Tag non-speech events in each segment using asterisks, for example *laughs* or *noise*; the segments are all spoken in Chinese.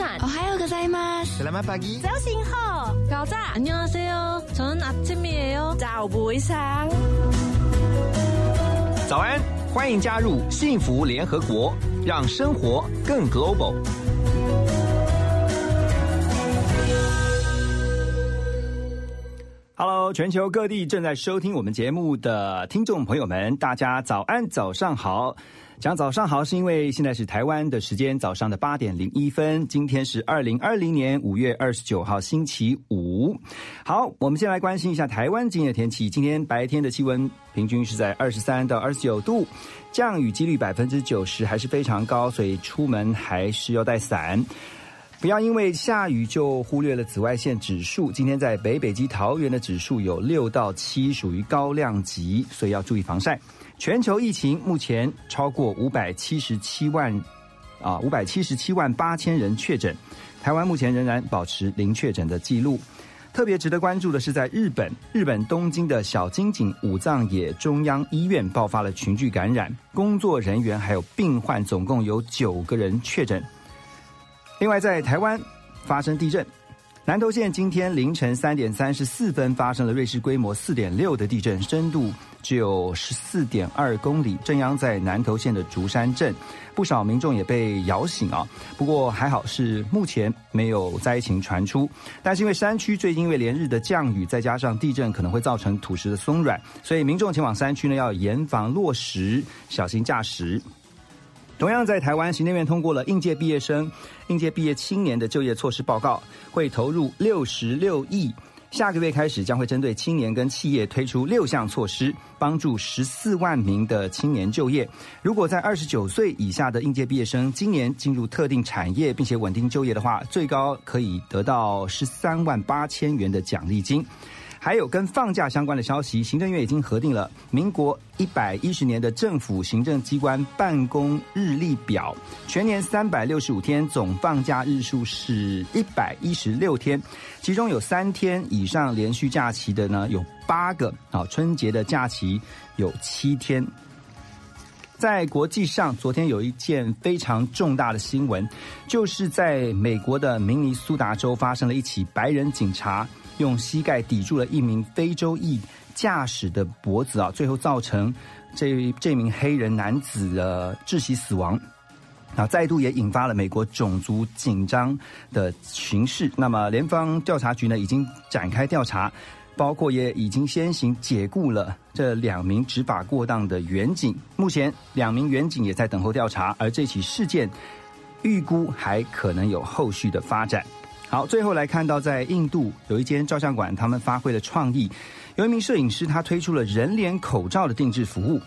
Good morning. Bonjour. 早安。哦，还有个在吗？Selamat pagi. 早醒好。早安。안녕하세 요。 저는아침이에 요。 早不上。早安，欢迎加入幸福联合国，让生活更 global。Hello，全球各地正在收听我们节目的听众朋友们，大家早安，早上好。 讲早上好，是因为现在是台湾的时间早上的八点零一分。今天是二零二零年五月二十九号，星期五。好，我们先来关心一下台湾今天的天气。今天白天的气温平均是在二十三到二十九度，降雨几率百分之九十，还是非常高，所以出门还是要带伞。不要因为下雨就忽略了紫外线指数。今天在北北基桃园的指数有六到七，属于高量级，所以要注意防晒。全球疫情目前超过五百七十七万，啊，五百七十七万八千人确诊。台湾目前仍然保持零确诊的记录。特别值得关注的是，在日本，日本东京的小金井武藏野中央医院爆发了群聚感染，工作人员还有病患总共有九个人确诊。另外，在台湾发生地震。南投县今天凌晨三点三十四分发生了瑞士规模四点六的地震，深度只有十四点二公里，震央在南投县的竹山镇，不少民众也被摇醒啊。不过还好是目前没有灾情传出，但是因为山区最近因为连日的降雨，再加上地震可能会造成土石的松软，所以民众前往山区呢要严防落石，小心驾驶。同样在台湾，行政院通过了应届毕业生、应届毕业青年的就业措施报告，会投入六十六亿。下个月开始，将会针对青年跟企业推出六项措施，帮助十四万名的青年就业。如果在二十九岁以下的应届毕业生今年进入特定产业，并且稳定就业的话，最高可以得到十三万八千元的奖励金。还有跟放假相关的消息，行政院已经核定了民国一百一十年的政府行政机关办公日历表，全年三百六十五天，总放假日数是一百一十六天，其中有三天以上连续假期的呢有八个啊，春节的假期有七天。在国际上，昨天有一件非常重大的新闻，就是在美国的明尼苏达州发生了一起白人警察。用膝盖抵住了一名非洲裔驾驶的脖子啊，最后造成这这名黑人男子的窒息死亡，啊，再度也引发了美国种族紧张的形势。那么，联邦调查局呢已经展开调查，包括也已经先行解雇了这两名执法过当的远警。目前，两名远警也在等候调查，而这起事件预估还可能有后续的发展。好，最后来看到，在印度有一间照相馆，他们发挥了创意，有一名摄影师，他推出了人脸口罩的定制服务。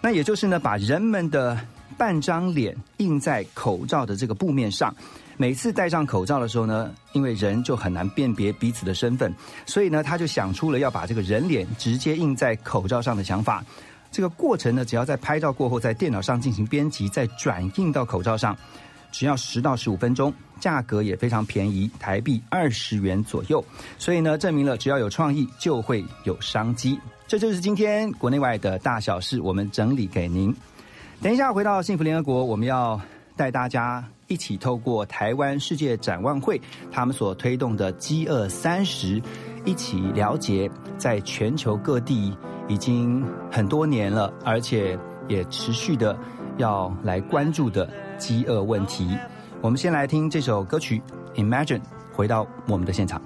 那也就是呢，把人们的半张脸印在口罩的这个布面上。每次戴上口罩的时候呢，因为人就很难辨别彼此的身份，所以呢，他就想出了要把这个人脸直接印在口罩上的想法。这个过程呢，只要在拍照过后，在电脑上进行编辑，再转印到口罩上。只要十到十五分钟，价格也非常便宜，台币二十元左右。所以呢，证明了只要有创意，就会有商机。这就是今天国内外的大小事，我们整理给您。等一下回到幸福联合国，我们要带大家一起透过台湾世界展望会他们所推动的饥饿三十，一起了解在全球各地已经很多年了，而且也持续的要来关注的。饥饿问题，我们先来听这首歌曲《Imagine》，回到我们的现场。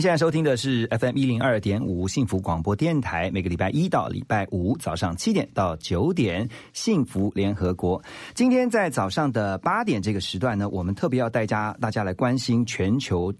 现在收听的是 FM 一零二点五幸福广播电台，每个礼拜一到礼拜五早上七点到九点，幸福联合国。今天在早上的八点这个时段呢，我们特别要带家大家来关心全球。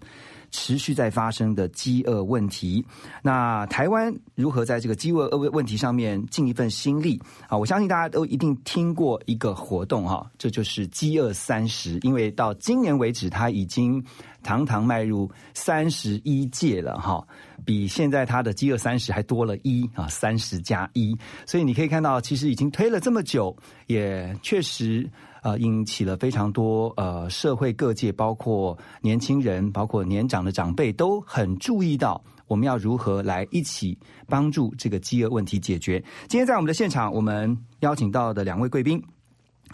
持续在发生的饥饿问题，那台湾如何在这个饥饿问问题上面尽一份心力啊？我相信大家都一定听过一个活动哈，这就是饥饿三十，因为到今年为止，它已经堂堂迈入三十一届了哈，比现在它的饥饿三十还多了一啊，三十加一，所以你可以看到，其实已经推了这么久，也确实。呃，引起了非常多呃社会各界，包括年轻人，包括年长的长辈，都很注意到我们要如何来一起帮助这个饥饿问题解决。今天在我们的现场，我们邀请到的两位贵宾，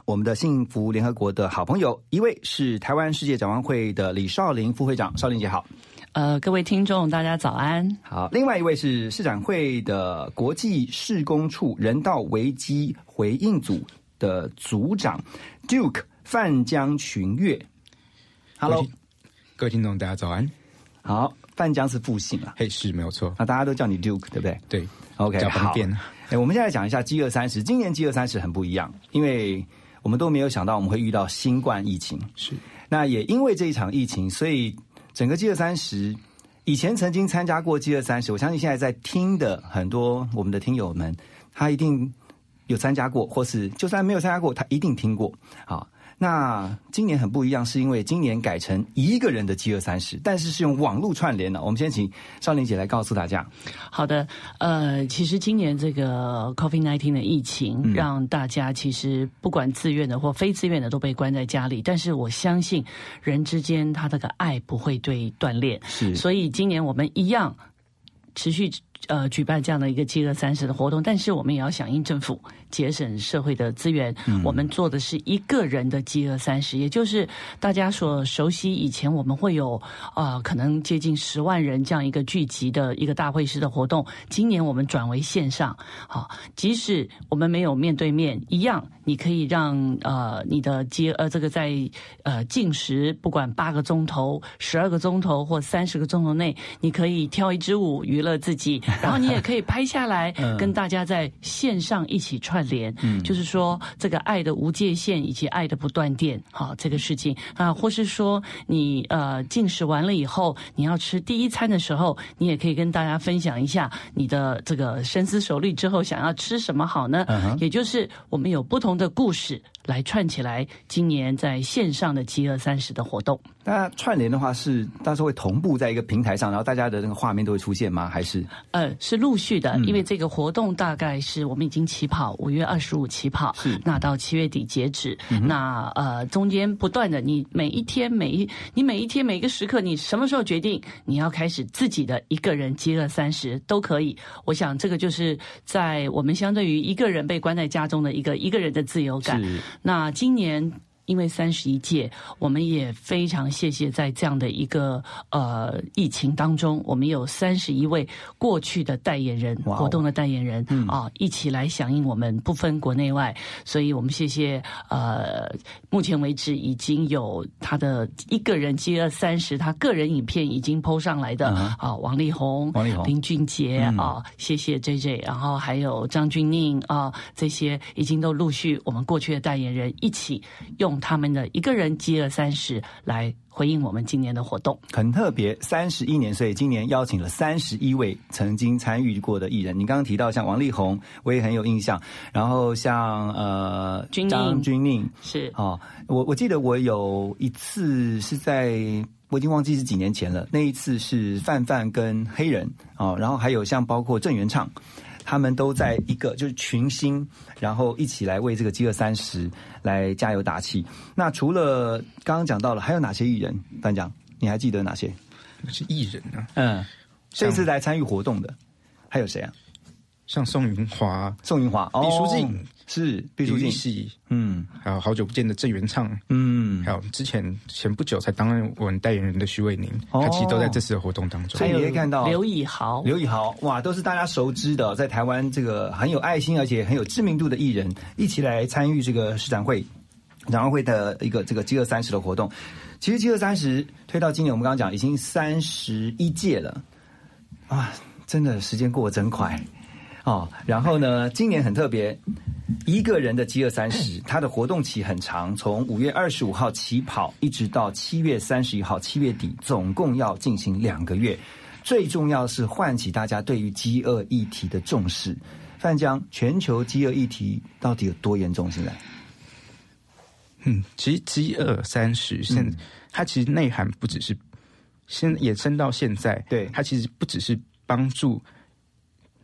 我们的幸福联合国的好朋友，一位是台湾世界展望会的李少林副会长，少林姐好。呃，各位听众，大家早安。好，另外一位是市展会的国际事工处人道危机回应组的组长 Duke 范江群月。Hello，各位听众，大家早安。好，范江是复姓啊，嘿，是没有错。那大家都叫你 Duke，对不对？对，OK，比较方便。哎，我们现在讲一下饥饿三十。今年饥饿三十很不一样，因为我们都没有想到我们会遇到新冠疫情。是，那也因为这一场疫情，所以整个饥饿三十，以前曾经参加过饥饿三十，我相信现在在听的很多我们的听友们，他一定有参加过，或是就算没有参加过，他一定听过。好。那今年很不一样，是因为今年改成一个人的饥饿三十，但是是用网络串联的。我们先请少林姐来告诉大家。好的，呃，其实今年这个 COVID-19 的疫情，让大家其实不管自愿的或非自愿的都被关在家里。但是我相信人之间他这个爱不会对断裂，是。所以今年我们一样持续呃举办这样的一个饥饿三十的活动，但是我们也要响应政府。节省社会的资源，我们做的是一个人的饥饿三十，也就是大家所熟悉以前我们会有啊，可能接近十万人这样一个聚集的一个大会师的活动。今年我们转为线上，好，即使我们没有面对面，一样你可以让呃你的饥呃这个在呃进食不管八个钟头、十二个钟头或三十个钟头内，你可以跳一支舞娱乐自己，然后你也可以拍下来 *laughs* 跟大家在线上一起串。联，嗯，就是说这个爱的无界限以及爱的不断电，好，这个事情啊，或是说你呃进食完了以后，你要吃第一餐的时候，你也可以跟大家分享一下你的这个深思熟虑之后想要吃什么好呢？也就是我们有不同的故事。来串起来，今年在线上的饥饿三十的活动。那串联的话，是到时候会同步在一个平台上，然后大家的那个画面都会出现吗？还是？呃，是陆续的，因为这个活动大概是我们已经起跑，五月二十五起跑，是那到七月底截止。那呃，中间不断的，你每一天每一你每一天每个时刻，你什么时候决定你要开始自己的一个人饥饿三十都可以。我想这个就是在我们相对于一个人被关在家中的一个一个人的自由感。那今年因为三十一届，我们也非常谢谢在这样的一个呃疫情当中，我们有三十一位过去的代言人，活动的代言人啊，一起来响应我们，不分国内外，所以我们谢谢呃，目前为止已经有他的一个人接了三十，他个人影片已经 PO 上来的啊，王力宏、王力宏、林俊杰啊，谢谢 J J，然后还有张钧甯啊，这些已经都陆续我们过去的代言人一起用。用他们的一个人饥饿三十来回应我们今年的活动。很特别，三十一年，所以今年邀请了三十一位曾经参与过的艺人。你刚刚提到像王力宏，我也很有印象。然后像呃张钧甯，是哦，我我记得我有一次是在我已经忘记是几年前了，那一次是范范跟黑人哦，然后还有像包括郑元畅。他们都在一个就是群星，然后一起来为这个饥饿三十来加油打气。那除了刚刚讲到了，还有哪些艺人？班长，你还记得哪些？是艺人啊，嗯，这次来参与活动的还有谁啊？像宋云华、宋云华、李书尽哦是毕书尽，系，嗯。还有好久不见的郑元畅，嗯。还，有之前前不久才担任我们代言人的徐伟宁，哦。他其实都在这次的活动当中。所。以你可以看到刘以豪，刘以豪，哇，都是大家熟知的，在台湾这个很有爱心而且很有知名度的艺人，一起来参与这个市展会、展望会的一个这个饥饿三十的活动。其实饥饿三十推到今年，我们刚刚讲已经三十一届了，啊，真的时间过得真快哦。然后呢，今年很特别，一个人的饥饿三十，*laughs* 它的活动期很长，从五月二十五号起跑，一直到七月三十一号，七月底，总共要进行两个月。最重要是唤起大家对于饥饿议题的重视。范江，全球饥饿议题到底有多严重？现在？嗯，其实饥饿三十现、嗯它其实内涵不只是现延伸到现在，对它其实不只是帮助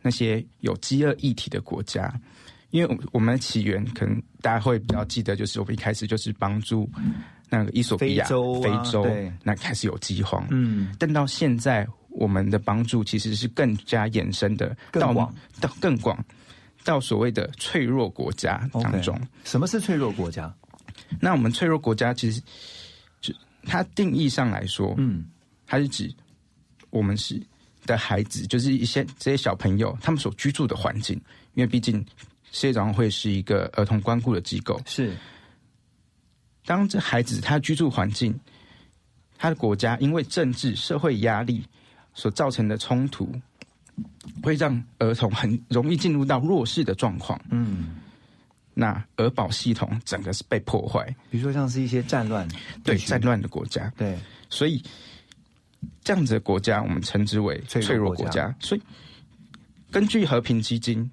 那些有饥饿议题的国家，因为我我们的起源可能大家会比较记得，就是我们一开始就是帮助那个伊索比亚、非洲啊非洲那开始有饥荒，嗯，但到现在我们的帮助其实是更加延伸的，到更广。到更广，到所谓的脆弱国家当中。什么是脆弱国家？那我们脆弱国家其实就它定义上来说，嗯，它是指我们是的孩子，就是一些这些小朋友他们所居住的环境，因为毕竟世界早上会是一个儿童关顾的机构，是。当这孩子他居住环境，他的国家因为政治社会压力所造成的冲突，会让儿童很容易进入到弱势的状况。嗯，那儿保系统整个是被破坏，比如说像是一些战乱，对战乱的国家，对，所以这样子的国家，我们称之为脆弱国家。所以，根据和平基金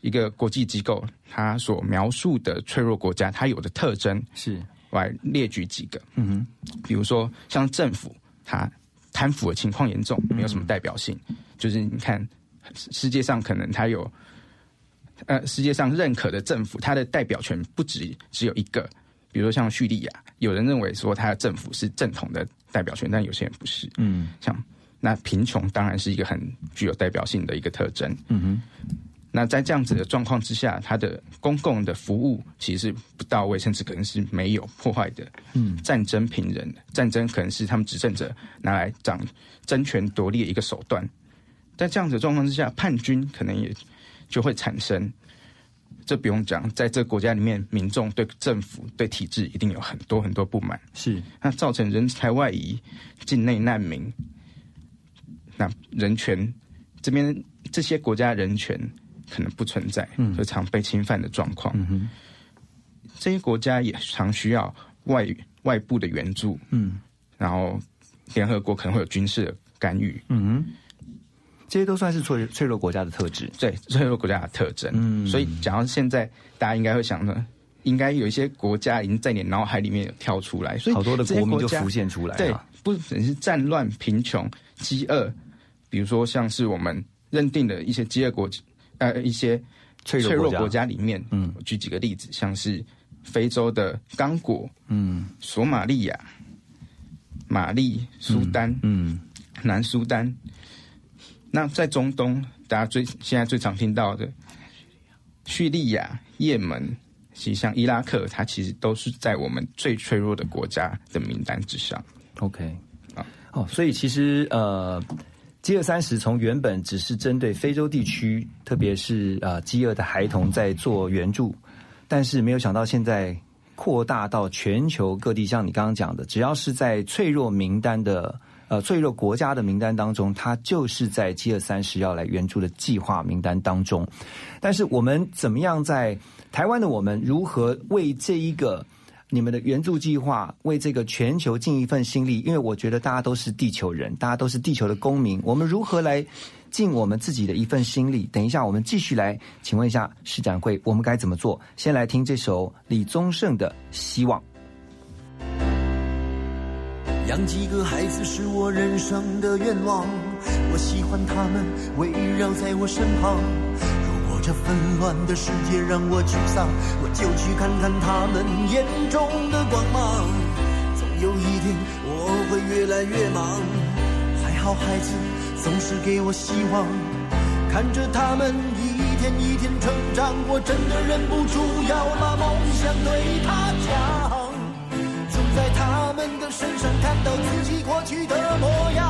一个国际机构，它所描述的脆弱国家，它有的特征，是，我来列举几个。嗯哼，比如说，像政府，它贪腐的情况严重，没有什么代表性。就是你看，世世界上可能它有，呃，世界上认可的政府，它的代表权不止只有一个。比如说像叙利亚，有人认为说它的政府是正统的代表权，但有些人不是。嗯像那贫穷当然是一个很具有代表性的一个特征。嗯哼，那在这样子的状况之下，它的公共的服务其实是不到位，甚至可能是没有破坏的。嗯，战争平人，战争可能是他们执政者拿来掌争权夺利的一个手段。在这样子的状况之下，叛军可能也就会产生。这不用讲，在这个国家里面，民众对政府、对体制一定有很多很多不满。是，那造成人才外移、境内难民，那人权这边这些国家人权可能不存在，嗯。就常被侵犯的状况。嗯哼，这些国家也常需要外外部的援助，嗯。然后联合国可能会有军事的干预，嗯哼，这些都算是脆脆弱国家的特质。对脆弱国家的特征。嗯所以讲到现在，大家应该会想呢，应该有一些国家已经在你脑海里面有跳出来，所以好多的国民就浮现出来对。，不只是战乱、贫穷、饥饿，比如说像是我们认定的一些饥饿国，呃，一些脆弱国家里面，嗯我举几个例子，像是非洲的刚果、嗯索马利亚、马利、苏丹、嗯南苏丹。那在中东，大家最现在最常听到的叙利亚、也门，其实像伊拉克，它其实都是在我们最脆弱的国家的名单之上。，OK，啊哦，所以其实呃，饥饿三十从原本只是针对非洲地区，特别是呃饥饿的孩童在做援助，但是没有想到现在扩大到全球各地，像你刚刚讲的，只要是在脆弱名单的。呃，脆弱国家的名单当中，它就是在饥饿三十要来援助的计划名单当中。但是我们怎么样在台湾的我们如何为这一个你们的援助计划，为这个全球尽一份心力。因为我觉得大家都是地球人，大家都是地球的公民，我们如何来尽我们自己的一份心力？等一下，我们继续来，请问一下施展会，我们该怎么做？先来听这首李宗盛的《希望》。养几个孩子是我人生的愿望，我喜欢他们围绕在我身旁。如果这纷乱的世界让我沮丧，我就去看看他们眼中的光芒。总有一天我会越来越忙，还好孩子总是给我希望，看着他们一天一天成长，我真的忍不住要把梦想对他讲。他们的身上看到自己过去的模样，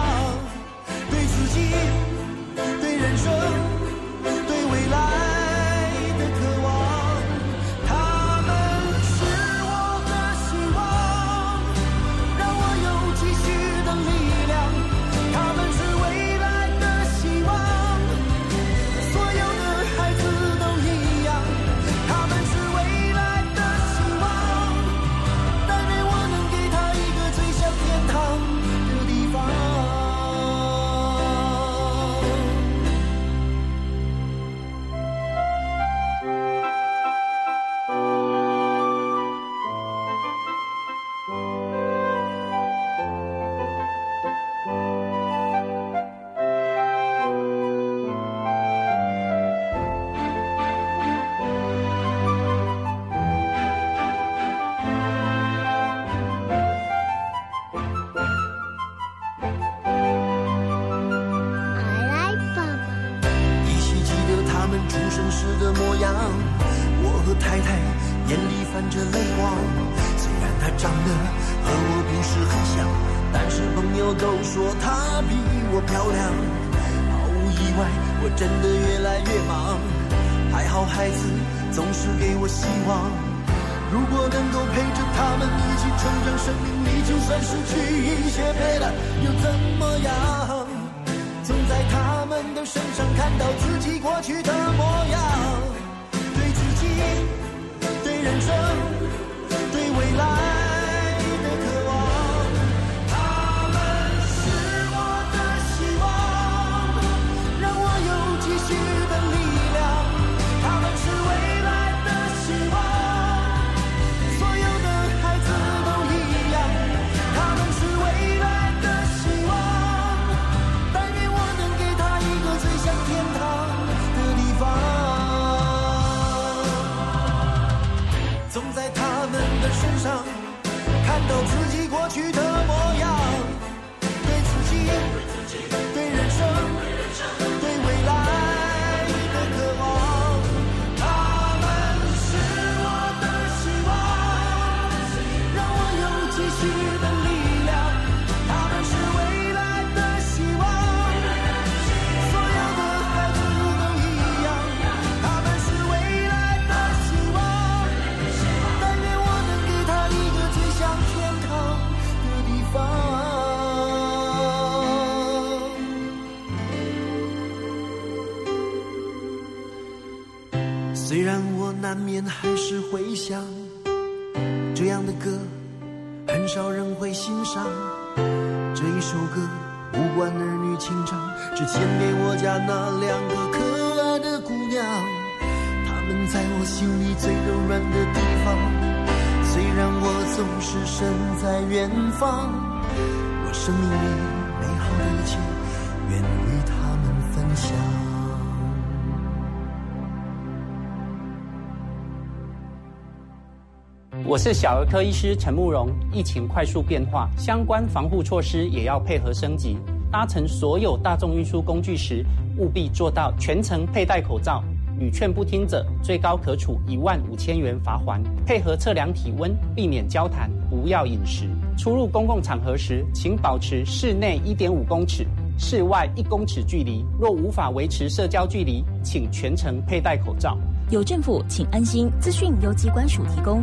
是小儿科医师陈慕容。疫情快速变化，相关防护措施也要配合升级。搭乘所有大众运输工具时，务必做到全程佩戴口罩。屡劝不听者，最高可处一万五千元罚款。配合测量体温，避免交谈，不要饮食。出入公共场合时，请保持室内一点五公尺、室外一公尺距离。若无法维持社交距离，请全程佩戴口罩。有政府，请安心。资讯由机关署提供。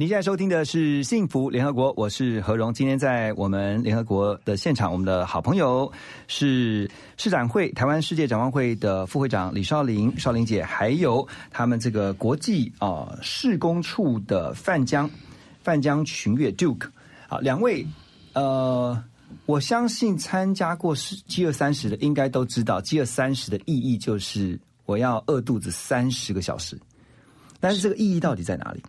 你现在收听的是《幸福联合国》，我是何荣。今天在我们联合国的现场，我们的好朋友是市展会台湾世界展望会的副会长李少林，少林姐，还有他们这个国际啊施工处的范江范江群乐 Duke 好，两位呃，我相信参加过饥饿三十的，应该都知道饥饿三十的意义就是我要饿肚子三十个小时，但是这个意义到底在哪里？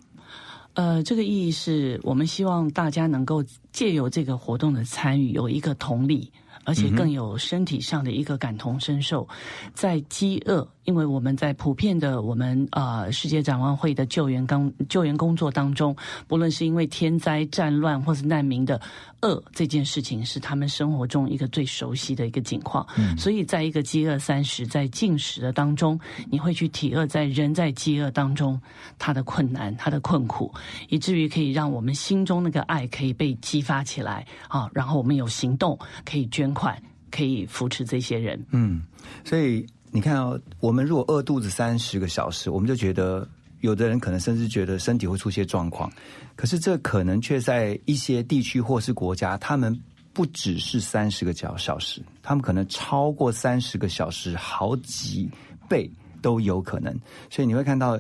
呃，这个意义是我们希望大家能够借由这个活动的参与，有一个同理，而且更有身体上的一个感同身受，在饥饿。因为我们在普遍的我们呃世界展望会的救援工救援工作当中，不论是因为天灾战乱或是难民的饿这件事情，是他们生活中一个最熟悉的一个景况。嗯，所以在一个饥饿三十在进食的当中，你会去体饿在人在饥饿当中他的困难、他的困苦，以至于可以让我们心中那个爱可以被激发起来啊，然后我们有行动，可以捐款，可以扶持这些人。嗯，所以。你看哦，我们如果饿肚子三十个小时，我们就觉得有的人可能甚至觉得身体会出现状况。可是这可能却在一些地区或是国家，他们不只是三十个小小时，他们可能超过三十个小时好几倍都有可能。所以你会看到，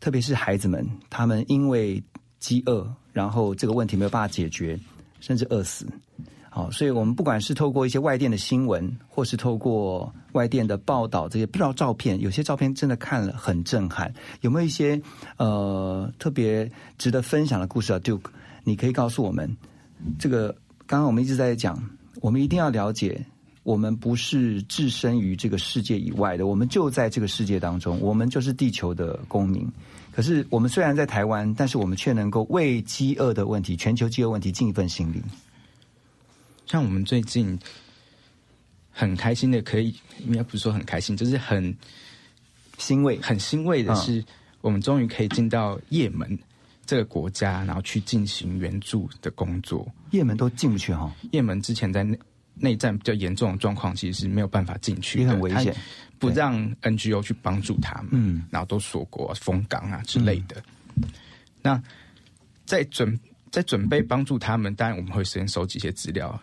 特别是孩子们，他们因为饥饿，然后这个问题没有办法解决，甚至饿死。好，所以我们不管是透过一些外电的新闻，或是透过外电的报道，这些不知道照片，有些照片真的看了很震撼。有没有一些呃特别值得分享的故事啊？Du，你可以告诉我们。这个刚刚我们一直在讲，我们一定要了解，我们不是置身于这个世界以外的，我们就在这个世界当中，我们就是地球的公民。可是我们虽然在台湾，但是我们却能够为饥饿的问题、全球饥饿问题尽一份心力。像我们最近很开心的，可以应该不是说很开心，就是很欣慰、很欣慰的是，我们终于可以进到也门这个国家，然后去进行援助的工作。也门都进不去哈，也门之前在内内战比较严重的状况，其实是没有办法进去，也很危险，不让 NGO 去帮助他们，嗯，然后都锁国、封港啊之类的。那在准在准备帮助他们，当然我们会先收集一些资料。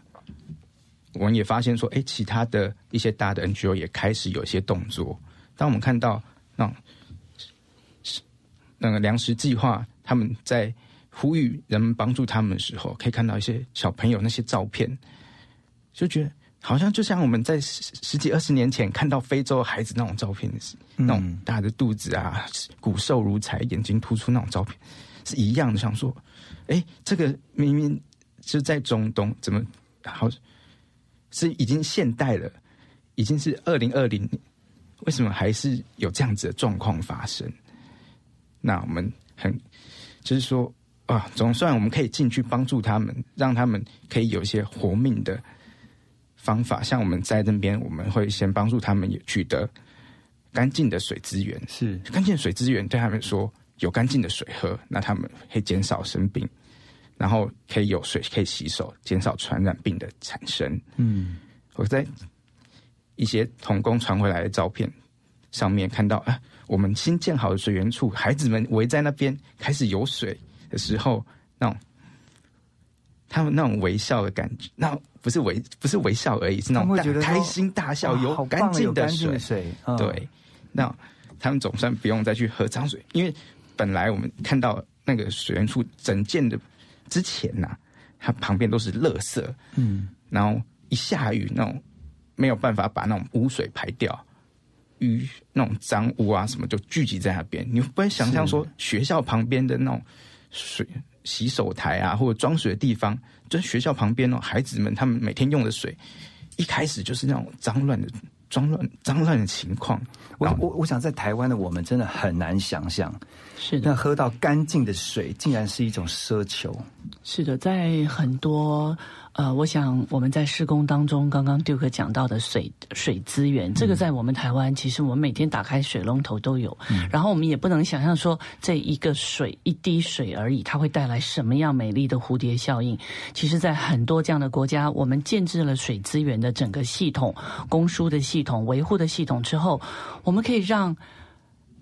我们也发现说，哎，其他的一些大的 NGO 也开始有一些动作。当我们看到那种那个粮食计划，他们在呼吁人们帮助他们的时候，可以看到一些小朋友那些照片，就觉得好像就像我们在十十几二十年前看到非洲孩子那种照片是那种大的肚子啊，骨瘦如柴，眼睛突出那种照片是一样的。想说，哎，这个明明是在中东，怎么好？是已经现代了，已经是二零二零年，为什么还是有这样子的状况发生？那我们很就是说啊，总算我们可以进去帮助他们，让他们可以有一些活命的方法。像我们在这边，我们会先帮助他们也取得干净的水资源，是干净水资源对他们说有干净的水喝，那他们可以减少生病。然后可以有水可以洗手，减少传染病的产生。嗯，我在一些童工传回来的照片上面看到，啊，我们新建好的水源处，孩子们围在那边开始有水的时候，那种他们那种微笑的感觉，那不是微不是微笑而已，是那种开心大笑，有干净的水。对，那他们总算不用再去喝脏水，因为本来我们看到那个水源处整件的。之前呐，它旁边都是垃圾，嗯，然后一下雨，那种没有办法把那种污水排掉，鱼那种脏污啊什么就聚集在那边。你不会想象说学校旁边的那种水洗手台啊，或者装水的地方，就是学校旁边哦，孩子们他们每天用的水，一开始就是那种脏乱的。脏乱脏乱的情况，我我我想在台湾的我们真的很难想象，是的，那喝到干净的水竟然是一种奢求。是的，在很多呃，我想我们在施工当中，刚刚 Duke 讲到的水水资源，这个在我们台湾，其实我们每天打开水龙头都有，然后我们也不能想象说这一个水一滴水而已，它会带来什么样美丽的蝴蝶效应。其实，在很多这样的国家，我们建制了水资源的整个系统、供输的系统、维护的系统之后，我们可以让。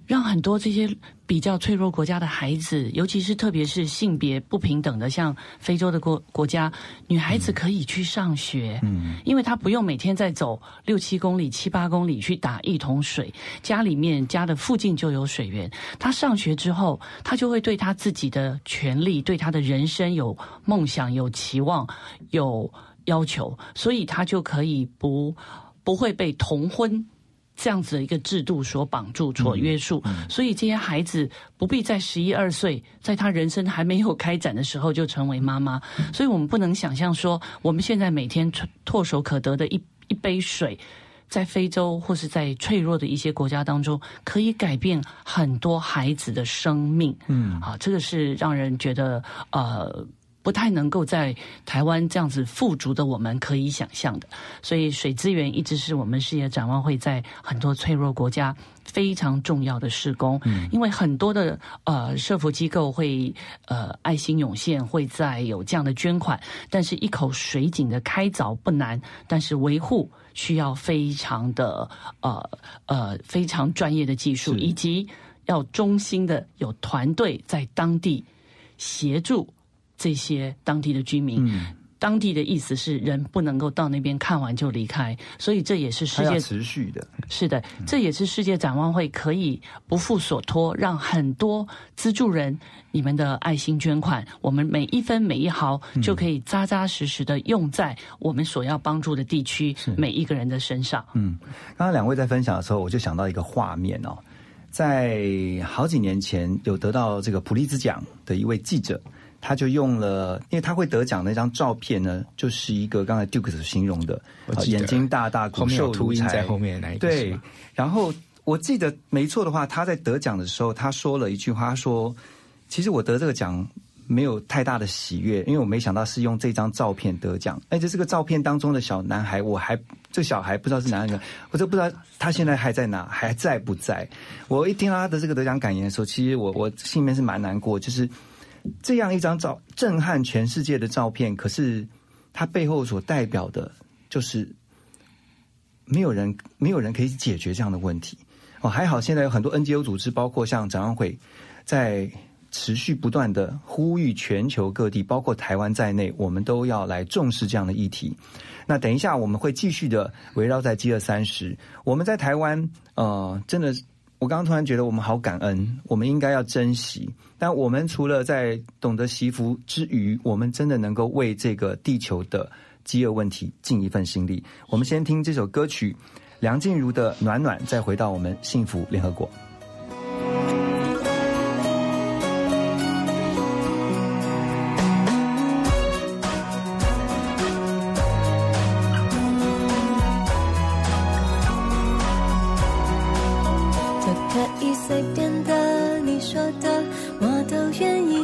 让很多这些比较脆弱国家的孩子，尤其是特别是性别不平等的，像非洲的国国家，女孩子可以去上学，嗯，因为她不用每天在走六七公里、七八公里去打一桶水，家里面家的附近就有水源。她上学之后，她就会对她自己的权利、对她的人生有梦想、有期望、有要求，所以她就可以不不会被同婚。这样子的一个制度所绑住、所约束，所以这些孩子不必在十一二岁，在他人生还没有开展的时候就成为妈妈。所以我们不能想象说，我们现在每天唾手可得的一一杯水，在非洲或是在脆弱的一些国家当中，可以改变很多孩子的生命。嗯，啊，这个是让人觉得呃。不太能够在台湾这样子富足的我们可以想象的，所以水资源一直是我们事业展望会在很多脆弱国家非常重要的施工。嗯，因为很多的呃社福机构会呃爱心涌现，会在有这样的捐款，但是一口水井的开凿不难，但是维护需要非常的呃呃非常专业的技术，以及要中心的有团队在当地协助。这些当地的居民，当地的意思是人不能够到那边看完就离开，所以这也是世界持续的。是的，这也是世界展望会可以不负所托，让很多资助人你们的爱心捐款，我们每一分每一毫就可以扎扎实实的用在我们所要帮助的地区每一个人的身上。嗯，刚刚两位在分享的时候，我就想到一个画面哦，在好几年前有得到这个普利兹奖的一位记者。他就用了，因为他会得奖那张照片呢，就是一个刚才 Duke 所形容的，眼睛大大、骨瘦如柴，在后面那一对。然后我记得没错的话，他在得奖的时候，他说了一句话，说：“其实我得这个奖没有太大的喜悦，因为我没想到是用这张照片得奖。而且这个照片当中的小男孩，我还这小孩不知道是哪一个，我都不知道他现在还在哪，还在不在。我一听到他的这个得奖感言的时候，其实我我心里面是蛮难过，就是。这样一张照震撼全世界的照片，可是它背后所代表的，就是没有人没有人可以解决这样的问题。哦，还好现在有很多 NGO 组织，包括像展望会，在持续不断的呼吁全球各地，包括台湾在内，我们都要来重视这样的议题。那等一下我们会继续的围绕在饥饿三十。我们在台湾，呃，真的。我刚刚突然觉得我们好感恩，我们应该要珍惜。但我们除了在懂得惜福之余，我们真的能够为这个地球的饥饿问题尽一份心力。我们先听这首歌曲，梁静茹的《暖暖》，再回到我们幸福联合国。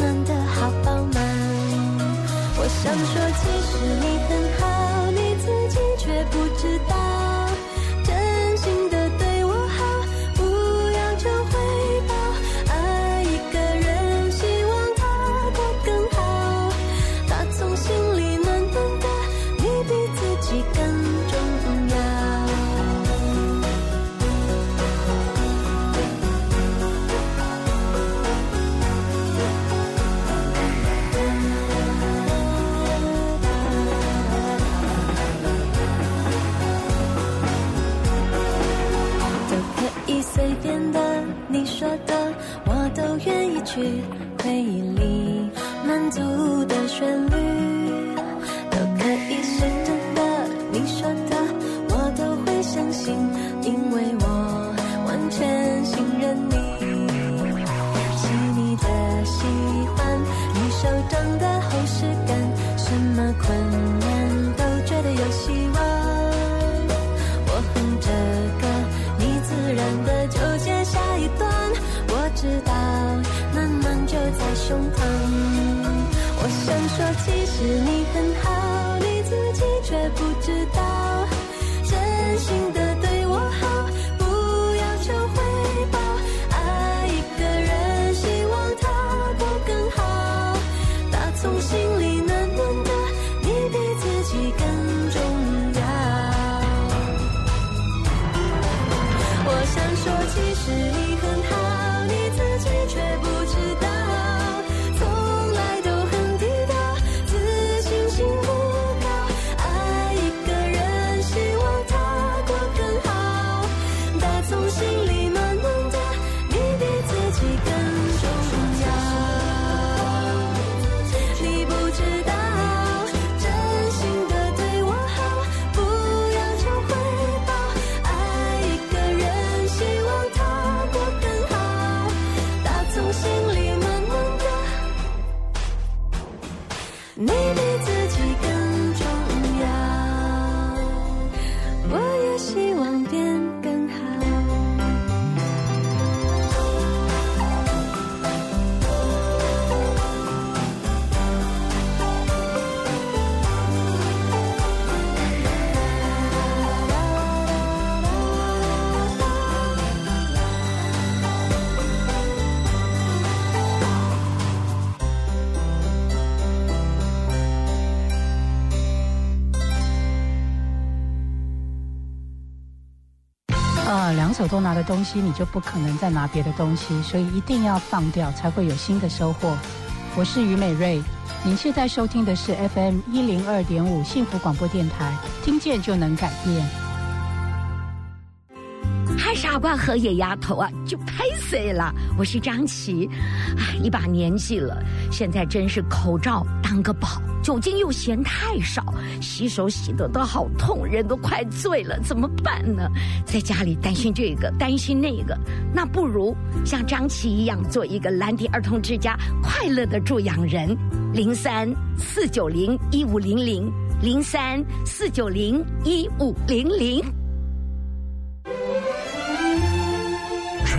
暖的好饱满我想说其实你很雨。手都拿的东西，你就不可能再拿别的东西，所以一定要放掉，才会有新的收获。我是于美瑞，您现在收听的是 FM 一零二点五幸福广播电台，听见就能改变。还，傻瓜和野丫头啊，就拍死了！我是张琪，哎，一把年纪了，现在真是口罩当个宝，酒精又嫌太少，洗手洗得都好痛，人都快醉了，怎么办呢？在家里担心这个，担心那个，那不如像张琪一样，做一个蓝迪儿童之家快乐的助养人。零三四九零一五零零，零三四九零一五零零。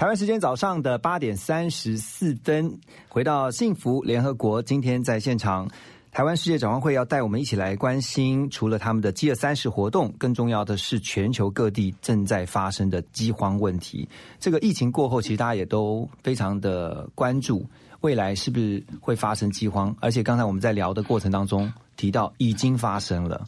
台湾时间早上的八点三十四分，回到幸福联合国。今天在现场，台湾世界展望会要带我们一起来关心，除了他们的饥饿三十活动，更重要的是全球各地正在发生的饥荒问题。这个疫情过后，其实大家也都非常的关注，未来是不是会发生饥荒？而且刚才我们在聊的过程当中提到，已经发生了。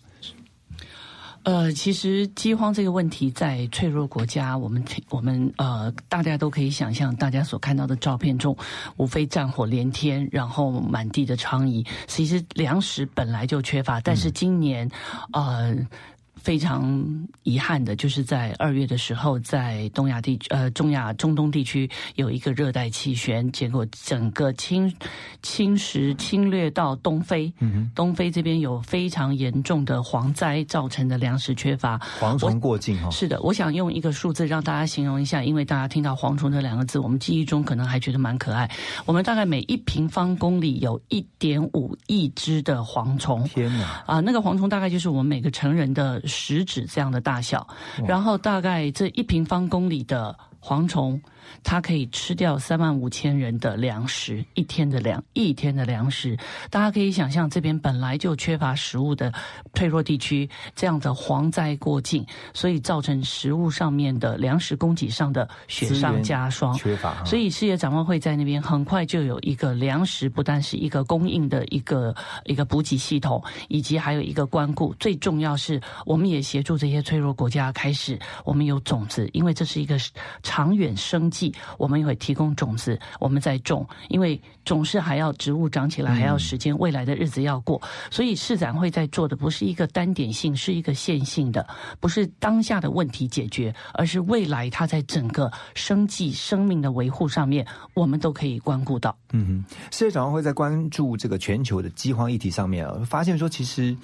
呃，其实饥荒这个问题在脆弱国家，我们我们呃，大家都可以想象，大家所看到的照片中，无非战火连天，然后满地的疮痍。其实粮食本来就缺乏，但是今年，呃。非常遗憾的，就是在二月的时候，在东亚地呃中亚中东地区有一个热带气旋，结果整个侵侵蚀侵略到东非，嗯东非这边有非常严重的蝗灾造成的粮食缺乏，蝗虫过境哈、哦。是的，我想用一个数字让大家形容一下，因为大家听到蝗虫这两个字，我们记忆中可能还觉得蛮可爱。我们大概每一平方公里有一点五亿只的蝗虫，天哪！啊，那个蝗虫大概就是我们每个成人的。食指这样的大小，然后大概这一平方公里的蝗虫，它可以吃掉三万五千人的粮食，一天的粮，一天的粮食。大家可以想象，这边本来就缺乏食物的脆弱地区，这样的蝗灾过境，所以造成食物上面的粮食供给上的雪上加霜，缺乏。所以世界展望会在那边很快就有一个粮食，不但是一个供应的一个一个补给系统，以及还有一个关顾。最重要是，我们也协助这些脆弱国家开始，我们有种子，因为这是一个长远生计，我们也会提供种子，我们在种，因为总是还要植物长起来，还要时间，未来的日子要过，所以市展会在做的不是一个单点性，是一个线性的，不是当下的问题解决，而是未来它在整个生计、生命的维护上面，我们都可以关顾到。嗯哼，世界展望会在关注这个全球的饥荒议题上面啊，发现说其实。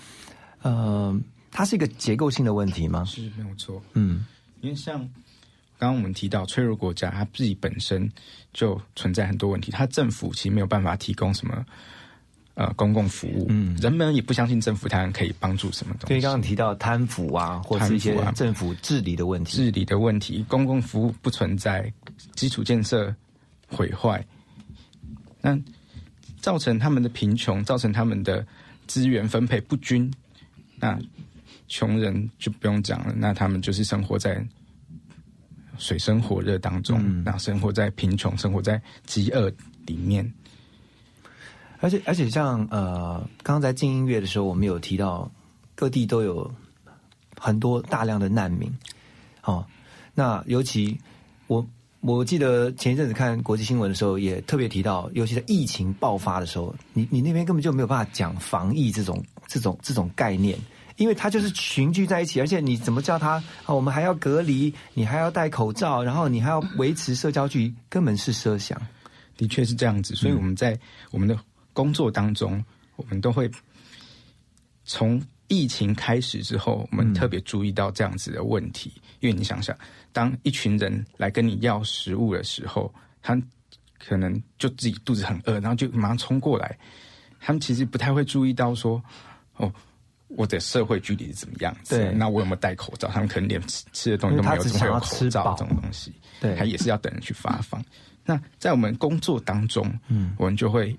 呃，它是一个结构性的问题吗？是没有错。嗯，因为像刚刚我们提到脆弱国家，它自己本身就存在很多问题，它政府其实没有办法提供什么呃公共服务，嗯，人们也不相信政府它可以帮助什么东西。所以刚刚提到贪腐啊，或是一些政府治理的问题。治理的问题，公共服务不存在，基础建设毁坏，那造成他们的贫穷，造成他们的资源分配不均。那穷人就不用讲了，那他们就是生活在水深火热当中，那、生活在贫穷，生活在饥饿里面。而且而且像呃，刚刚在进音乐的时候，我们有提到各地都有很多大量的难民，哦，那尤其我我记得前一阵子看国际新闻的时候，也特别提到，尤其在疫情爆发的时候，你你那边根本就没有办法讲防疫这种这种这种概念。因为他就是群聚在一起，而且你怎么叫他？我们还要隔离，你还要戴口罩，然后你还要维持社交距离，根本是设想。的确是这样子，所以我们在我们的工作当中，我们都会从疫情开始之后，我们特别注意到这样子的问题。因为你想想，当一群人来跟你要食物的时候，他可能就自己肚子很饿，然后就马上冲过来，他们其实不太会注意到说，哦。我的社会距离是怎么样子？对那我有没有戴口罩？他们可能连吃吃的东西都没有，怎么会有口罩这种东西？对他也是要等人去发放。那在我们工作当中，嗯，我们就会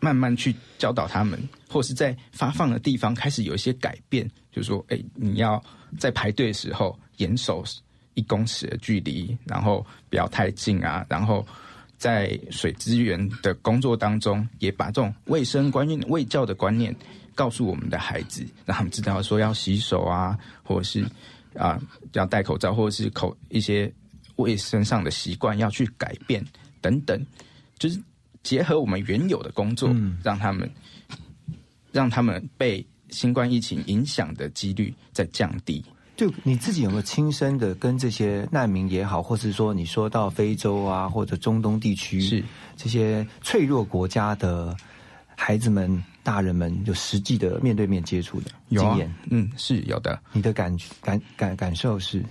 慢慢去教导他们，或是在发放的地方开始有一些改变，就是说，哎，你要在排队的时候严守一公尺的距离，然后不要太近啊，然后在水资源的工作当中，也把这种卫生观念、卫教的观念告诉我们的孩子，让他们知道说要洗手啊，或者是啊要戴口罩，或者是口一些卫生上的习惯要去改变等等，就是结合我们原有的工作，让他们让他们被新冠疫情影响的几率在降低。就你自己有没有亲身的跟这些难民也好，或是说你说到非洲啊或者中东地区是。这些脆弱国家的孩子们、大人们有实际的面对面接触的经验？嗯，是有的。你的感感感感受是？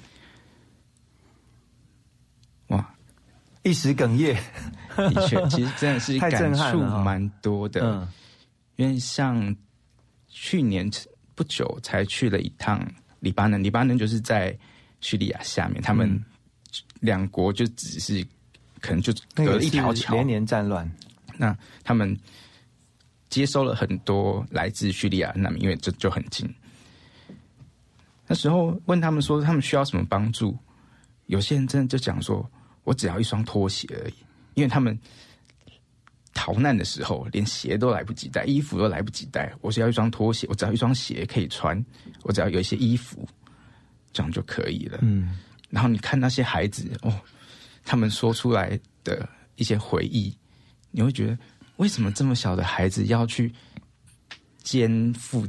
哇，一时哽咽。的确，其实真的是 *laughs* 太感触震撼了蛮多的。嗯因为像去年不久才去了一趟黎巴嫩，黎巴嫩就是在叙利亚下面，他们嗯两国就只是可能就隔了一条桥，连年战乱，那他们接收了很多来自叙利亚的难民，因为这就很近。那时候问他们说他们需要什么帮助，有些人真的就讲说，我只要一双拖鞋而已，因为他们逃难的时候连鞋都来不及带，衣服都来不及带，我只要一双拖鞋，我只要一双鞋可以穿，我只要有一些衣服，这样就可以了。嗯，然后你看那些孩子哦，他们说出来的一些回忆，你会觉得为什么这么小的孩子要去肩负，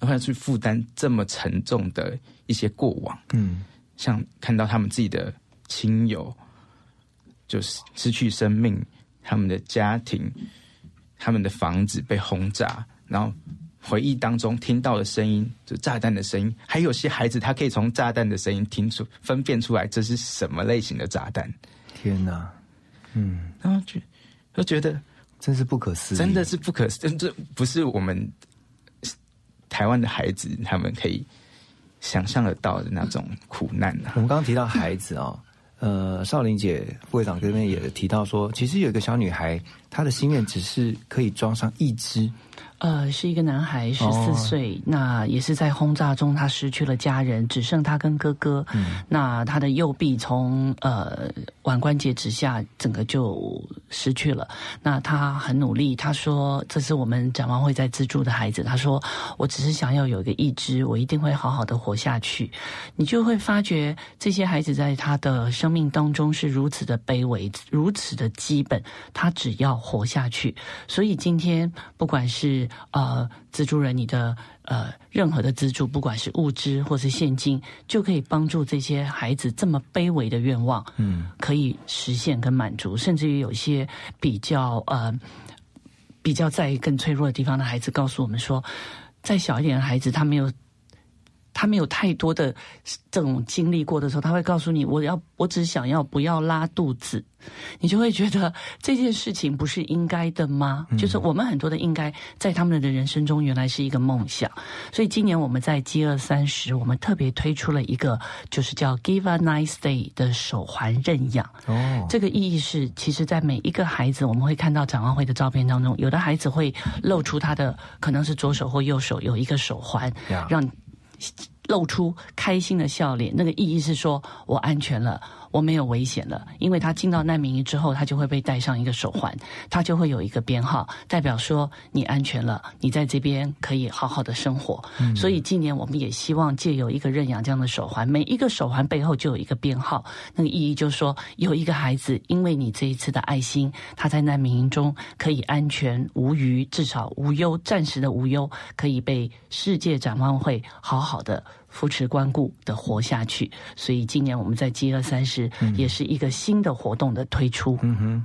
要去负担这么沉重的一些过往？嗯，像看到他们自己的亲友，就是失去生命，他们的家庭，他们的房子被轰炸，然后回忆当中听到的声音，就炸弹的声音，还有些孩子他可以从炸弹的声音听出分辨出来这是什么类型的炸弹，天哪，嗯，然后就就觉得真是不可思议，真的是不可思，这不是我们台湾的孩子他们可以想象得到的那种苦难啊。我们刚刚提到孩子啊、呃，少林姐副会长这边也提到说，其实有一个小女孩，她的心愿只是可以装上一只，呃，是一个男孩，十哦四岁，那也是在轰炸中，他失去了家人，只剩他跟哥哥。嗯那他的右臂从呃腕关节之下，整个就失去了。那他很努力，他说这是我们展望会在资助的孩子。他说我只是想要有一个义肢，我一定会好好的活下去。你就会发觉这些孩子在他的生命当中是如此的卑微，如此的基本，他只要活下去。所以今天不管是呃资助人你的呃任何的资助，不管是物资或是现金，就可以帮助这些孩子这么卑微的愿望，嗯，可以实现跟满足，甚至于有些比较呃比较在更脆弱的地方的孩子，告诉我们说，再小一点的孩子，他没有他没有太多的这种经历过的时候，他会告诉你：“我要，我只想要不要拉肚子。”你就会觉得这件事情不是应该的吗？就是我们很多的应该在他们的人生中原来是一个梦想。所以今年我们在饥饿三十，我们特别推出了一个就是叫 “Give a Nice Day” 的手环认养。哦，这个意义是，其实，在每一个孩子，我们会看到展望会的照片当中，有的孩子会露出他的可能是左手或右手有一个手环，让露出开心的笑脸。那个意义是说我安全了。我没有危险了，因为他进到难民营之后，他就会被戴上一个手环，他就会有一个编号，代表说你安全了，你在这边可以好好的生活。所以今年我们也希望借由一个认养这样的手环，每一个手环背后就有一个编号，那个意义就是说，有一个孩子因为你这一次的爱心，他在难民营中可以安全无虞，至少无忧，暂时的无忧，可以被世界展望会好好的。扶持关顾的活下去，所以今年我们在饥饿三十也是一个新的活动的推出。嗯哼，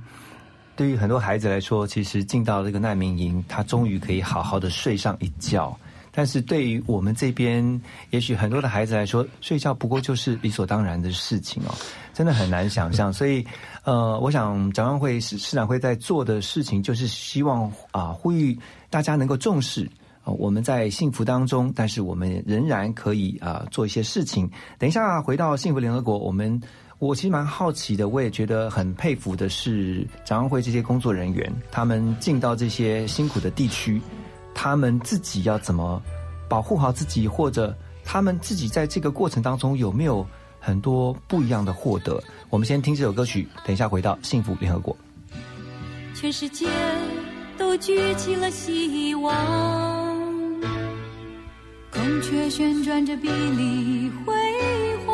对于很多孩子来说，其实进到这个难民营，他终于可以好好的睡上一觉。但是对于我们这边，也许很多的孩子来说，睡觉不过就是理所当然的事情哦，真的很难想象。*laughs* 所以，呃，我想展望会市市长会在做的事情，就是希望啊，呼吁大家能够重视。我们在幸福当中，但是我们仍然可以啊做一些事情。等一下回到幸福联合国，我们我其实蛮好奇的，我也觉得很佩服的是展望会这些工作人员，他们进到这些辛苦的地区，他们自己要怎么保护好自己，或者他们自己在这个过程当中有没有很多不一样的获得？我们先听这首歌曲，等一下回到幸福联合国。全世界都举起了希望。孔雀旋转着碧丽辉煌，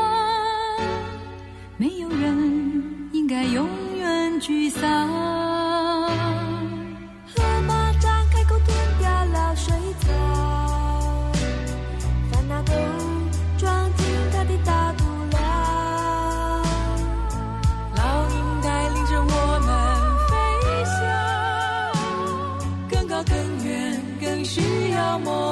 没有人应该永远沮丧。河马张开口吞掉了水草，烦恼都装进它的大肚量。老鹰带领着我们飞翔，更高更远，更需要梦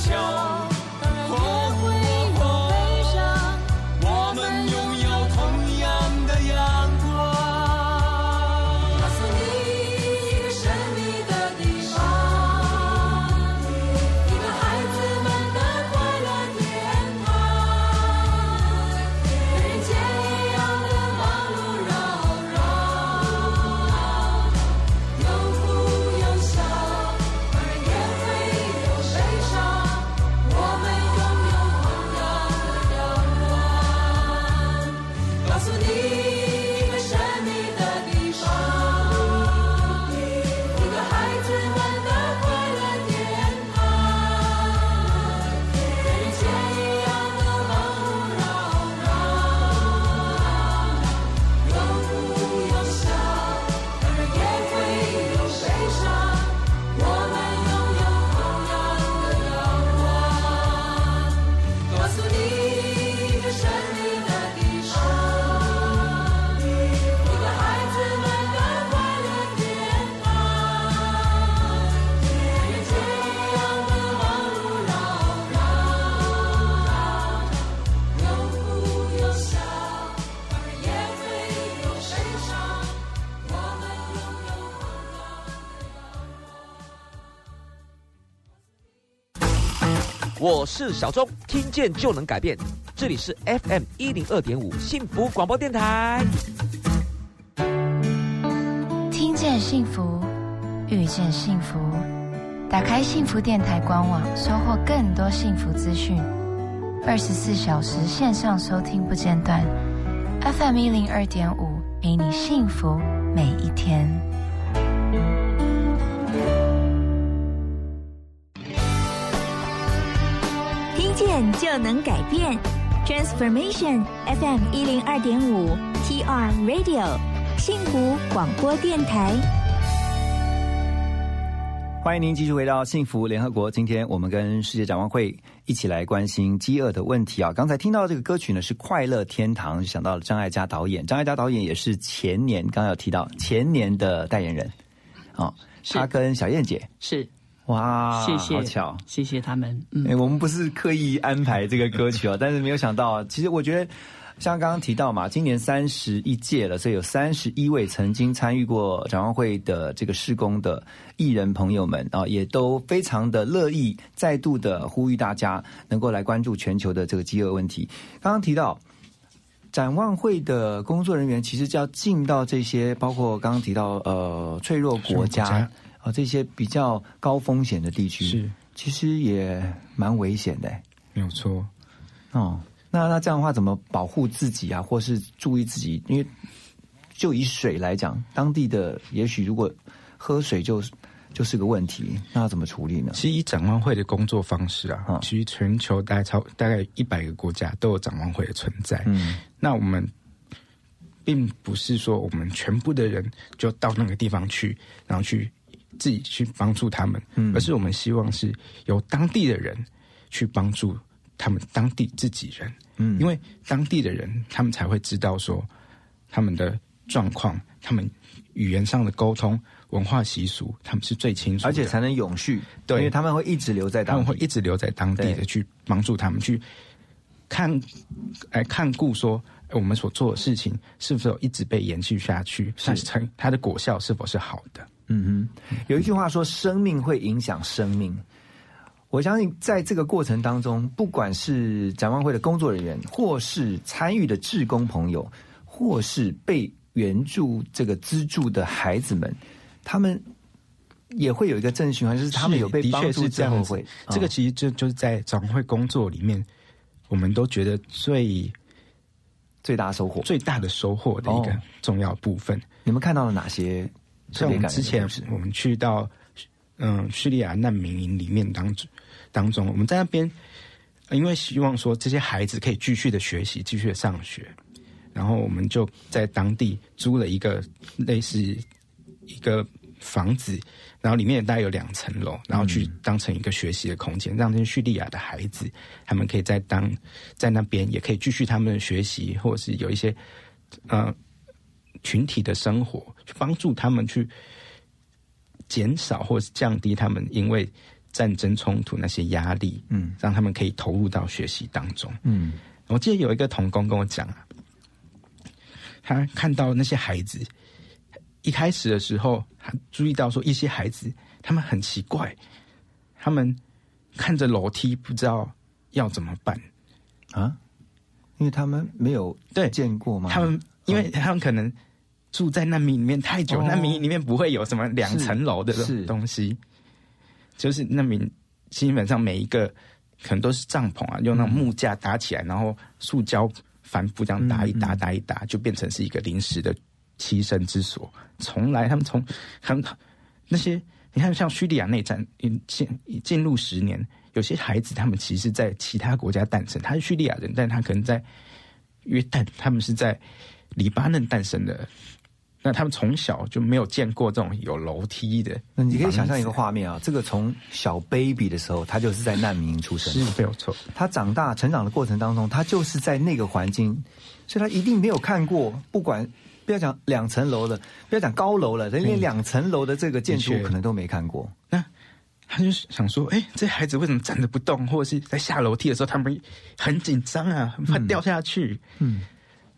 笑，我是小钟，听见就能改变。这里是 FM 一零二点五幸福广播电台。听见幸福，遇见幸福。打开幸福电台官网，收获更多幸福资讯。二十四小时线上收听不间断，FM 一零二点五，陪你幸福每一天。就能改变，Transformation FM 一零二点五 TR Radio 幸福广播电台。欢迎您继续回到幸福联合国。今天我们跟世界展望会一起来关心饥饿的问题啊。刚才听到这个歌曲呢是《快乐天堂》，想到了张艾嘉导演。张艾嘉导演也是前年刚刚有提到前年的代言人啊，他跟小燕姐是哇，谢谢，好巧，谢谢他们。嗯，我们不是刻意安排这个歌曲哦，但是没有想到，其实我觉得。像刚刚提到嘛，今年三十一届了，所以有三十一位曾经参与过展望会的这个施工的艺人朋友们啊，也都非常的乐意再度的呼吁大家能够来关注全球的这个饥饿问题。刚刚提到展望会的工作人员，其实就要进到这些包括刚刚提到呃脆弱国家啊这些比较高风险的地区，是其实也蛮危险的，没有错哦。那那这样的话，怎么保护自己啊，或是注意自己？因为就以水来讲，当地的也许如果喝水就就是个问题，那要怎么处理呢？其实以展望会的工作方式啊，其实全球大概超大概一百个国家都有展望会的存在。嗯，那我们并不是说我们全部的人就到那个地方去，然后去自己去帮助他们，嗯，而是我们希望是由当地的人去帮助。他们当地自己人，嗯，因为当地的人，他们才会知道说他们的状况，他们语言上的沟通、文化习俗，他们是最清楚，而且才能永续。对，因为他们会一直留在，他们会一直留在当地的去帮助他们去看，来看顾说我们所做的事情是否一直被延续下去，是成它的果效是否是好的。嗯哼，有一句话说，生命会影响生命。我相信，在这个过程当中，不管是展望会的工作人员，或是参与的志工朋友，或是被援助这个资助的孩子们，他们也会有一个正循环，就是他们有被帮助之后会。这个其实就就是在展望会工作里面，我们都觉得最最大收获、最大的收获的一个重要部分。你们看到了哪些？像我们之前我们去到嗯叙利亚难民营里面当中。当中，我们在那边，因为希望说这些孩子可以继续的学习，继续的上学，然后我们就在当地租了一个类似一个房子，然后里面大概有两层楼，然后去当成一个学习的空间，让这些叙利亚的孩子，他们可以在当在那边也可以继续他们的学习，或者是有一些呃群体的生活，去帮助他们去减少或是降低他们因为。战争冲突那些压力，嗯，让他们可以投入到学习当中，嗯。我记得有一个童工跟我讲啊，他看到那些孩子一开始的时候，他注意到说一些孩子他们很奇怪，他们看着楼梯不知道要怎么办啊，因为他们没有对见过吗？他们因为他们可能住在难民里面太久，难民里面不会有什么两层楼的东西。就是难民基本上每一个可能都是帐篷啊，用那种木架搭起来，然后塑胶帆布这样搭一搭搭一搭，就变成是一个临时的栖身之所。从来他们从很那些你看，像叙利亚内战进进入十年，有些孩子他们其实，在其他国家诞生，他是叙利亚人，但他可能在约旦，他们是在黎巴嫩诞生的。那他们从小就没有见过这种有楼梯的。那你可以想象一个画面啊，这个从小 baby 的时候，他就是在难民营出生，是没有错。他长大成长的过程当中，他就是在那个环境，所以他一定没有看过。不管不要讲两层楼了，不要讲高楼了，连两层楼的这个建筑可能都没看过。那他就想说：，哎，这孩子为什么站着不动？或者是在下楼梯的时候，他们很紧张啊，很怕掉下去。嗯，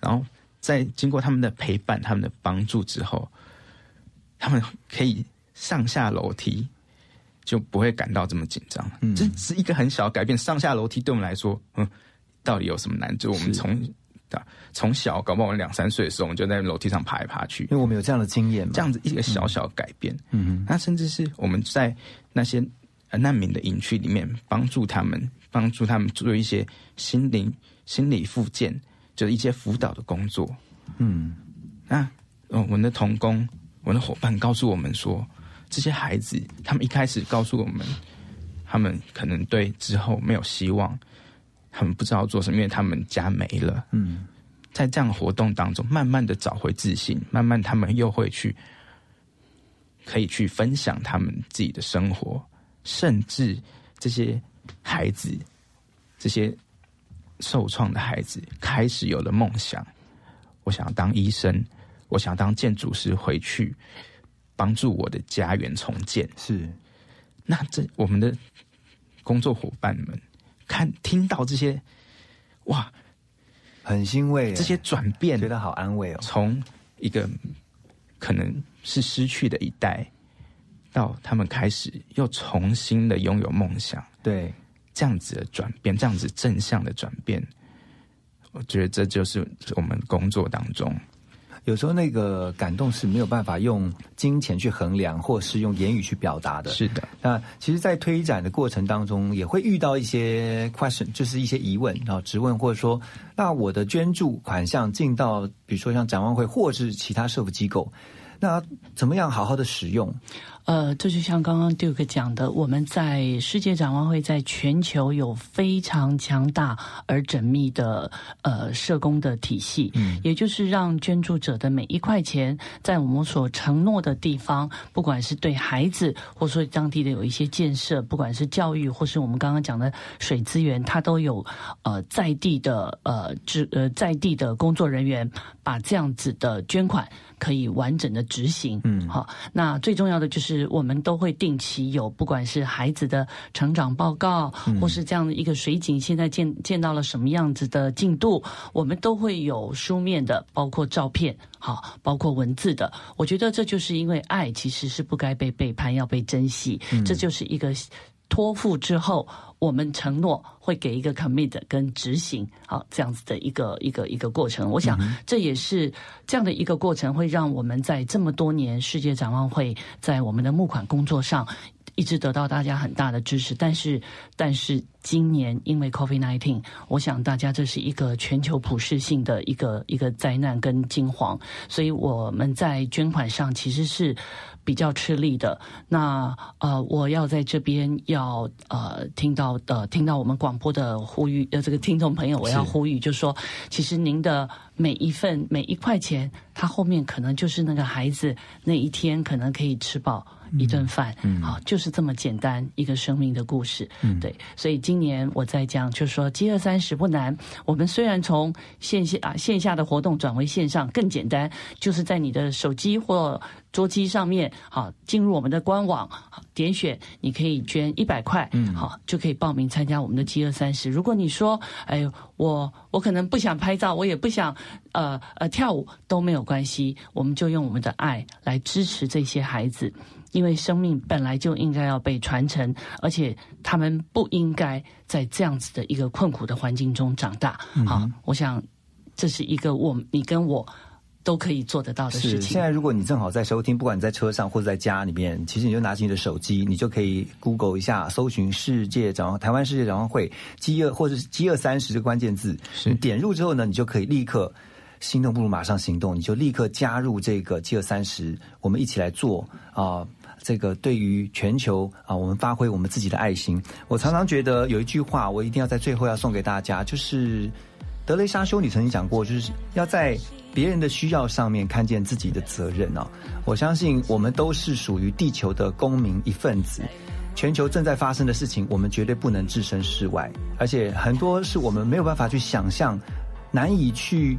然后。在经过他们的陪伴、他们的帮助之后，他们可以上下楼梯，就不会感到这么紧张。嗯，这是一个很小的改变，上下楼梯对我们来说，嗯，到底有什么难？就我们从从小，搞不好我们两三岁的时候，我们就在楼梯上爬来爬去，因为我们有这样的经验，这样子一个小小的改变，嗯，那甚至是我们在那些难民的营区里面帮助他们，帮助他们做一些心灵心理复健，就是一些辅导的工作，嗯，那我们的童工，我们的伙伴告诉我们说，这些孩子他们一开始告诉我们，他们可能对之后没有希望。他们不知道做什么，因为他们家没了。嗯，在这样的活动当中，慢慢的找回自信，慢慢他们又会去，可以去分享他们自己的生活，甚至这些孩子，这些受创的孩子开始有了梦想。我想要当医生，我想当建筑师，回去帮助我的家园重建。是，那这我们的工作伙伴们。看，听到这些，哇，很欣慰。这些转变，觉得好安慰哦。从一个可能是失去的一代，到他们开始又重新的拥有梦想，对，这样子的转变，这样子正向的转变，我觉得这就是我们工作当中。有时候那个感动是没有办法用金钱去衡量，或是用言语去表达的。是的，那其实，在推展的过程当中，也会遇到一些 question，就是一些疑问然后质问，或者说，那我的捐助款项进到，比如说像展望会，或是其他社福机构，那怎么样好好的使用？呃，这就像刚刚 Duke 讲的，我们在世界展望会在全球有非常强大而缜密的呃社工的体系，嗯，也就是让捐助者的每一块钱，在我们所承诺的地方，不管是对孩子，或者说当地的有一些建设，不管是教育，或是我们刚刚讲的水资源，它都有呃在地的呃职呃在地的工作人员把这样子的捐款可以完整的执行，嗯，好，那最重要的就是。我们都会定期有，不管是孩子的成长报告，或是这样的一个水井，现在见见到了什么样子的进度，我们都会有书面的，包括照片，好，包括文字的。我觉得这就是因为爱其实是不该被背叛，要被珍惜，这就是一个。托付之后，我们承诺会给一个 commit 跟执行，好这样子的一个一个一个过程。我想这也是这样的一个过程，会让我们在这么多年世界展望会在我们的募款工作上一直得到大家很大的支持。但是，但是今年因为 COVID nineteen，我想大家这是一个全球普世性的一个一个灾难跟惊惶，所以我们在捐款上其实是。比较吃力的，那呃，我要在这边要呃听到呃，听到我们广播的呼吁，呃，这个听众朋友，我要呼吁，就说，其实您的每一份每一块钱，它后面可能就是那个孩子那一天可能可以吃饱。一顿饭，好，就是这么简单一个生命的故事，对。所以今年我在讲，就是说，饥饿三十不难。我们虽然从线下啊线下的活动转为线上，更简单，就是在你的手机或桌机上面，好，进入我们的官网，点选，你可以捐一百块，好，就可以报名参加我们的饥饿三十。如果你说，哎呦，我我可能不想拍照，我也不想呃呃跳舞，都没有关系，我们就用我们的爱来支持这些孩子。因为生命本来就应该要被传承，而且他们不应该在这样子的一个困苦的环境中长大。好，我想这是一个我你跟我都可以做得到的事情。现在如果你正好在收听，不管你在车上或者在家里面，其实你就拿起你的手机，你就可以 Google 一下，搜寻“世界展望台湾世界展望会饥饿”或者是“饥饿三十”的关键字。你点入之后呢，你就可以立刻心动不如马上行动，你就立刻加入这个“饥饿三十”，我们一起来做啊。这个对于全球啊，我们发挥我们自己的爱心。我常常觉得有一句话，我一定要在最后要送给大家，就是德雷莎修女曾经讲过，就是要在别人的需要上面看见自己的责任哦。我相信我们都是属于地球的公民一份子，全球正在发生的事情，我们绝对不能置身事外，而且很多是我们没有办法去想象，难以去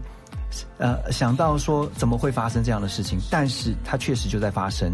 呃想到说怎么会发生这样的事情，但是它确实就在发生。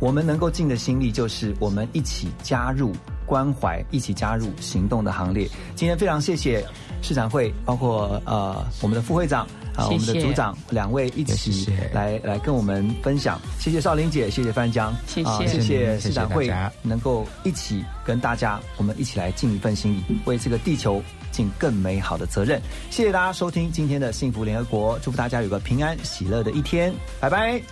我们能够尽的心力，就是我们一起加入关怀，一起加入行动的行列。今天非常谢谢市长会，包括呃我们的副会长啊、我们的组长两位一起来来跟我们分享。谢谢少林姐，谢谢范江，谢谢啊谢谢市长会能够一起跟大家，我们一起来尽一份心力，为这个地球尽更美好的责任。谢谢大家收听今天的幸福联合国，祝福大家有个平安喜乐的一天，拜拜。